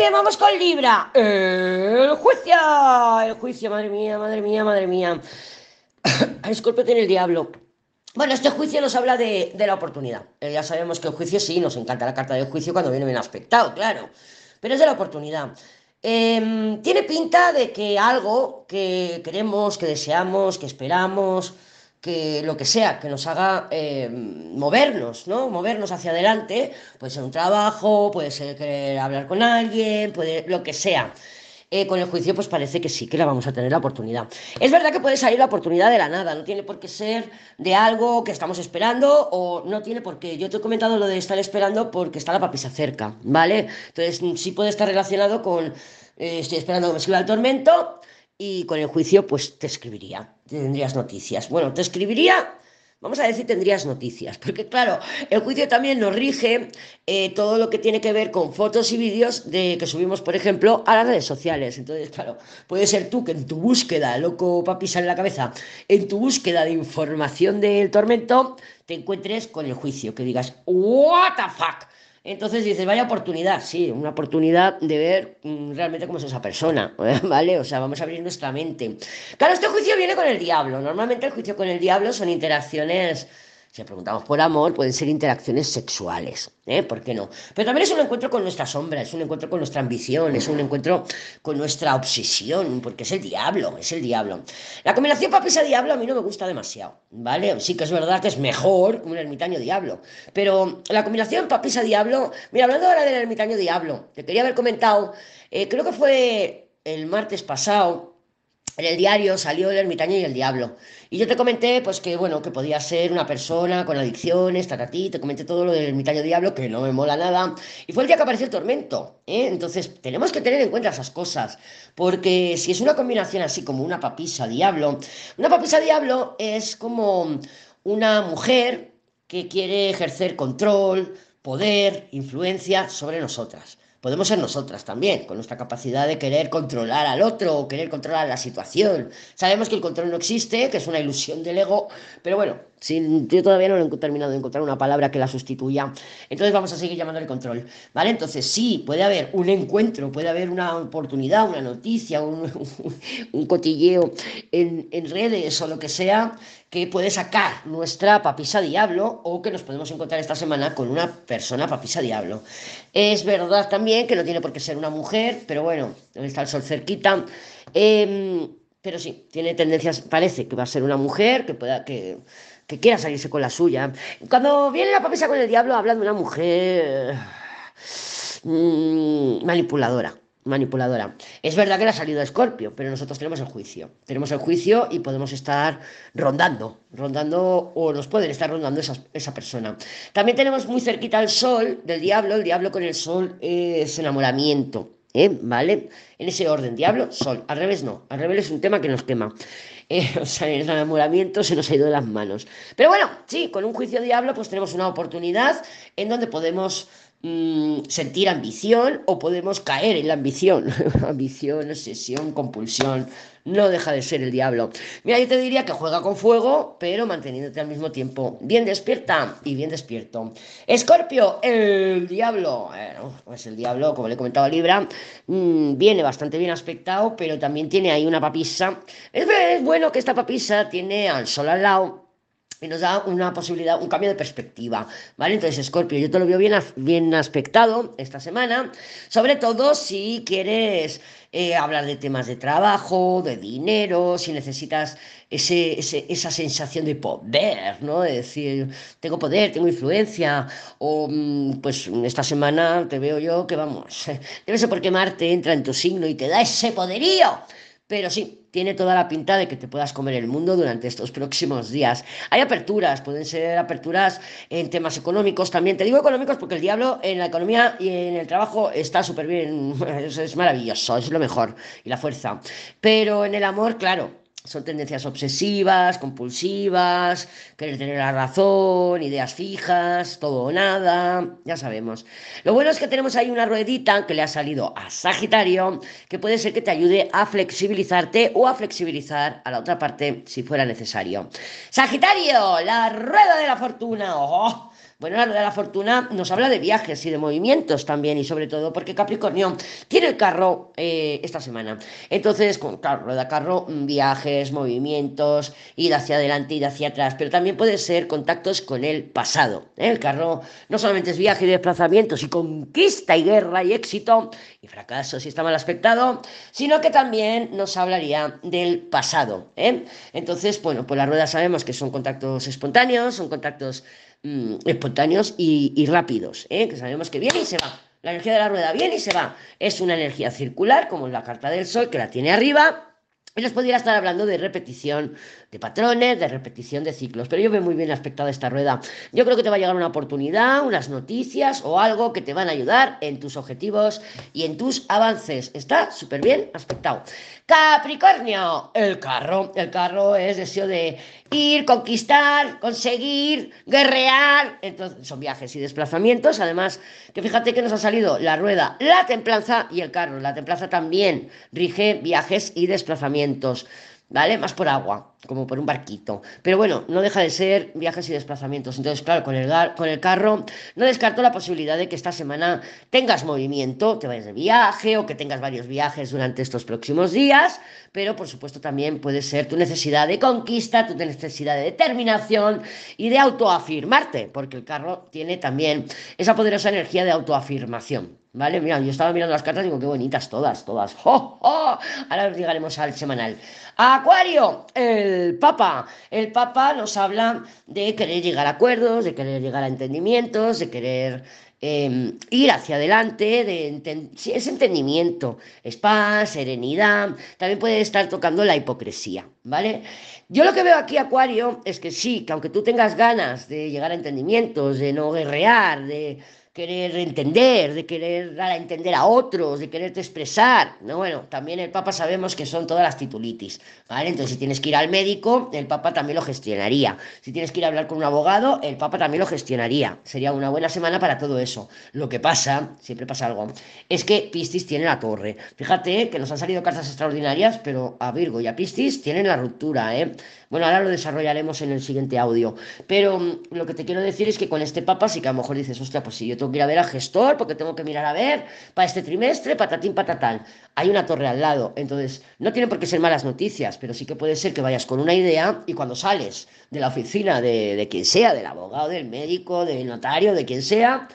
bien, vamos con Libra. El juicio, el juicio, madre mía, madre mía, madre mía. Escorpio tiene el diablo. Bueno, este juicio nos habla de, la oportunidad. Eh, ya sabemos que el juicio sí, nos encanta la carta del juicio cuando viene bien aspectado, claro. Pero es de la oportunidad. Em, tiene pinta de que algo que queremos, que deseamos, que esperamos, que lo que sea, que nos haga em, movernos, ¿no? Movernos hacia adelante, puede ser un trabajo, puede ser querer hablar con alguien, puede lo que sea. Eh, con el juicio pues parece que sí, que la vamos a tener la oportunidad. Es verdad que puede salir la oportunidad de la nada, no tiene por qué ser de algo que estamos esperando o no tiene por qué. Yo te he comentado lo de estar esperando porque está la papisa cerca, ¿vale? Entonces sí puede estar relacionado con eh, estoy esperando que me escriba el tormento y con el juicio pues te escribiría, tendrías noticias. Bueno, te escribiría vamos a decir, tendrías noticias. Porque claro, el juicio también nos rige eh, todo lo que tiene que ver con fotos y vídeos de que subimos, por ejemplo, a las redes sociales. Entonces, claro, puede ser tú que en tu búsqueda, loco papi sale la cabeza, en tu búsqueda de información del tormento, te encuentres con el juicio, que digas, what the fuck. Entonces dices, vaya oportunidad, sí, una oportunidad de ver mm, realmente cómo es esa persona, ¿vale? O sea, vamos a abrir nuestra mente. Claro, este juicio viene con el diablo. Normalmente el juicio con el diablo son interacciones si preguntamos por amor, pueden ser interacciones sexuales, ¿eh? ¿Por qué no? Pero también es un encuentro con nuestra sombra, es un encuentro con nuestra ambición, es un encuentro con nuestra obsesión, porque es el diablo, es el diablo. La combinación papisa-diablo a mí no me gusta demasiado, ¿vale? Sí que es verdad que es mejor un ermitaño diablo, pero la combinación papisa-diablo, mira, hablando ahora del ermitaño diablo, te quería haber comentado, eh, creo que fue el martes pasado, en el diario salió el ermitaño y el diablo. Y yo te comenté, pues que bueno, que podía ser una persona con adicciones, ti, te comenté todo lo del ermitaño diablo, que no me mola nada. Y fue el día que apareció el tormento. ¿eh? Entonces, tenemos que tener en cuenta esas cosas. Porque si es una combinación así como una papisa diablo, una papisa diablo es como una mujer que quiere ejercer control, poder, influencia sobre nosotras podemos ser nosotras también, con nuestra capacidad de querer controlar al otro o querer controlar la situación. Sabemos que el control no existe, que es una ilusión del ego, pero bueno, yo todavía no he terminado de encontrar una palabra que la sustituya. Entonces vamos a seguir llamando el control. ¿Vale? Entonces sí, puede haber un encuentro, puede haber una oportunidad, una noticia, un, cotilleo en, en redes o lo que sea que puede sacar nuestra papisa diablo o que nos podemos encontrar esta semana con una persona papisa diablo. Es verdad también que no tiene por qué ser una mujer, pero bueno, está el sol cerquita. Em, pero sí, tiene tendencias, parece que va a ser una mujer, que pueda, que, que quiera salirse con la suya. Cuando viene la papisa con el diablo, habla de una mujer mm, manipuladora. Manipuladora. Es verdad que le ha salido a Escorpio, pero nosotros tenemos el juicio. Tenemos el juicio y podemos estar rondando, rondando, o nos pueden estar rondando esa, esa persona. También tenemos muy cerquita el sol del diablo. El diablo con el sol es enamoramiento. ¿eh? ¿Vale? En ese orden, diablo, sol. Al revés no. Al revés es un tema que nos quema. Eh, o sea, el enamoramiento se nos ha ido de las manos. Pero bueno, sí, con un juicio diablo pues tenemos una oportunidad en donde podemos mm, sentir ambición o podemos caer en la ambición. ambición, obsesión, compulsión no deja de ser el diablo. Mira, yo te diría que juega con fuego, pero manteniéndote al mismo tiempo bien despierta y bien despierto. Escorpio, el diablo. Bueno, pues el diablo, como le he comentado a Libra, mm, viene bastante bien aspectado, pero también tiene ahí una papisa. Es, bueno que esta papisa tiene al sol al lado y nos da una posibilidad, un cambio de perspectiva, ¿vale? Entonces, Scorpio, yo te lo veo bien, bien aspectado esta semana, sobre todo si quieres eh, hablar de temas de trabajo, de dinero, si necesitas ese, esa sensación de poder, ¿no? De decir, tengo poder, tengo influencia, o mm, pues esta semana te veo yo que vamos, debe ser porque Marte entra en tu signo y te da ese poderío pero sí, tiene toda la pinta de que te puedas comer el mundo durante estos próximos días. Hay aperturas, pueden ser aperturas en temas económicos también. Te digo económicos porque el diablo en la economía y en el trabajo está súper bien, es maravilloso, es lo mejor y la fuerza. Pero en el amor, claro, son tendencias obsesivas, compulsivas, querer tener la razón, ideas fijas, todo o nada, ya sabemos. Lo bueno es que tenemos ahí una ruedita que le ha salido a Sagitario, que puede ser que te ayude a flexibilizarte o a flexibilizar a la otra parte si fuera necesario. Sagitario, la rueda de la fortuna. ¡Oh! Bueno, la rueda de la fortuna nos habla de viajes y de movimientos también, y sobre todo porque Capricornio tiene el carro eh, esta semana. Entonces, con, claro, rueda carro, mm, viajes, movimientos, ir hacia adelante, ir hacia atrás, pero también puede ser contactos con el pasado. ¿eh? El carro no solamente es viaje y desplazamientos y conquista y guerra y éxito y fracaso si está mal aspectado, sino que también nos hablaría del pasado. ¿eh? Entonces, bueno, pues la rueda sabemos que son contactos espontáneos, son contactos Mm, espontáneos y, rápidos, ¿eh? que sabemos que viene y se va. La energía de la rueda viene y se va. Es una energía circular, como la carta del sol, que la tiene arriba. Y les podría estar hablando de repetición de patrones, de repetición de ciclos. Pero yo veo muy bien aspectada esta rueda. Yo creo que te va a llegar una oportunidad, unas noticias o algo que te van a ayudar en tus objetivos y en tus avances. Está súper bien aspectado. Capricornio, el carro. El carro es deseo de ir, conquistar, conseguir, guerrear. Entonces, son viajes y desplazamientos. Además, que fíjate que nos ha salido la rueda, la templanza y el carro. La templanza también rige viajes y desplazamientos. ¿Vale? Más por agua, como por un barquito. Pero bueno, no deja de ser viajes y desplazamientos. Entonces, claro, con el, con el carro no descarto la posibilidad de que esta semana tengas movimiento, te vayas de viaje o que tengas varios viajes durante estos próximos días, pero por supuesto también puede ser tu necesidad de conquista, tu necesidad de determinación y de autoafirmarte, porque el carro tiene también esa poderosa energía de autoafirmación. ¿Vale? Mira, yo estaba mirando las cartas y digo, qué bonitas todas, todas. Ahora llegaremos al semanal. Acuario, el Papa. El Papa nos habla de querer llegar a acuerdos, de querer llegar a entendimientos, de querer em, ir hacia adelante, de es entendimiento, es paz, serenidad. También puede estar tocando la hipocresía, ¿vale? Yo lo que veo aquí, Acuario, es que sí, que aunque tú tengas ganas de llegar a entendimientos, de no guerrear, de querer entender, de querer dar a entender a otros, de quererte expresar. No, bueno, también el Papa sabemos que son todas las titulitis, ¿vale? Entonces, si tienes que ir al médico, el Papa también lo gestionaría. Si tienes que ir a hablar con un abogado, el Papa también lo gestionaría. Sería una buena semana para todo eso. Lo que pasa, siempre pasa algo, es que Piscis tiene la torre. Fíjate que nos han salido cartas extraordinarias, pero a Virgo y a Piscis tienen la ruptura, ¿eh? Bueno, ahora lo desarrollaremos en el siguiente audio. Pero mm, lo que te quiero decir es que con este Papa sí que a lo mejor dices, hostia, pues si yo tengo que ir a ver al gestor, porque tengo que mirar a ver para este trimestre, patatín, patatán. Hay una torre al lado. Entonces, no tienen por qué ser malas noticias, pero sí que puede ser que vayas con una idea y cuando sales de la oficina de, de quien sea, del abogado, del médico, del notario, de quien sea,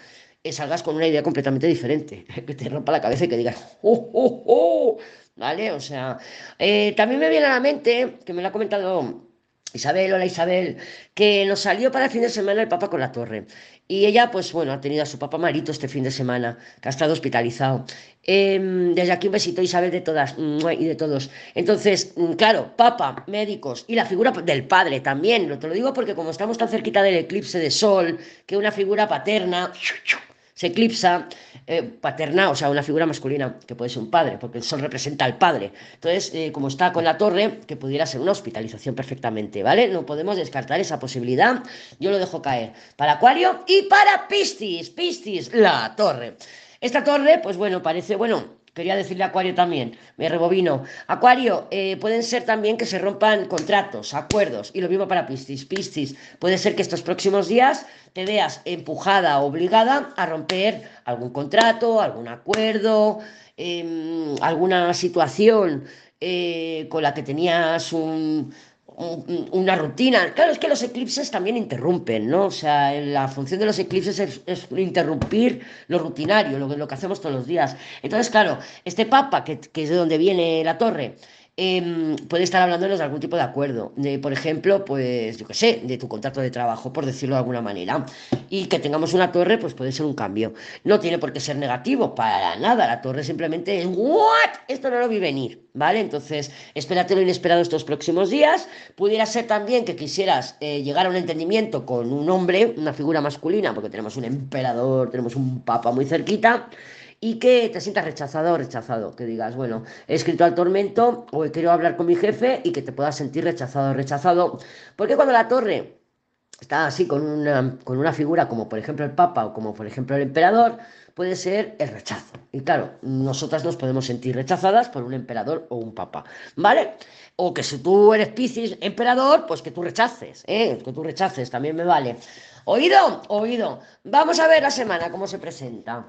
eh, salgas con una idea completamente diferente, que te rompa la cabeza y que digas, ¡oh, oh, oh! ¿Vale? O sea, eh, también me viene a la mente, que me lo ha comentado Isabel, hola Isabel, que nos salió para el fin de semana el Papa con la torre. Y ella, pues bueno, ha tenido a su papá marito este fin de semana, que ha estado hospitalizado. Em, desde aquí un besito, Isabel, de todas y de todos. Entonces, mm, claro, papa, médicos y la figura del padre también. Te lo digo porque como estamos tan cerquita del eclipse de sol, que una figura paterna se eclipsa eh, paterna, o sea, una figura masculina, que puede ser un padre, porque el sol representa al padre. Entonces, eh, como está con la torre, que pudiera ser una hospitalización perfectamente, ¿vale? No podemos descartar esa posibilidad. Yo lo dejo caer. Para Acuario y para Piscis. Piscis, la torre. Esta torre, pues bueno, parece, bueno, quería decirle a Acuario también, me rebobino. Acuario, eh, pueden ser también que se rompan contratos, acuerdos, y lo mismo para Piscis. Piscis, puede ser que estos próximos días te veas empujada, obligada a romper algún contrato, algún acuerdo, em, alguna situación eh, con la que tenías un, una rutina. Claro, es que los eclipses también interrumpen, ¿no? O sea, la función de los eclipses es, interrumpir lo rutinario, lo, lo, que hacemos todos los días. Entonces, claro, este papa, que, que es de donde viene la torre, Em, puede estar hablándonos de algún tipo de acuerdo, por ejemplo, pues yo qué sé, de tu contrato de trabajo, por decirlo de alguna manera, y que tengamos una torre, pues puede ser un cambio. No tiene por qué ser negativo, para nada, la torre simplemente es, ¿what? Esto no lo vi venir, ¿vale? Entonces, espérate lo inesperado estos próximos días. Pudiera ser también que quisieras eh, llegar a un entendimiento con un hombre, una figura masculina, porque tenemos un emperador, tenemos un papa muy cerquita, y que te sientas rechazado o rechazado, que digas, bueno, he escrito al tormento o he querido hablar con mi jefe y que te puedas sentir rechazado o rechazado. Porque cuando la torre está así con una, con una figura como por ejemplo el Papa o como por ejemplo el emperador, puede ser el rechazo. Y claro, nosotras nos podemos sentir rechazadas por un emperador o un papa, ¿vale? O que si tú eres Piscis, emperador, pues que tú rechaces, ¿eh? Que tú rechaces, también me vale. Oído, oído. Vamos a ver la semana cómo se presenta.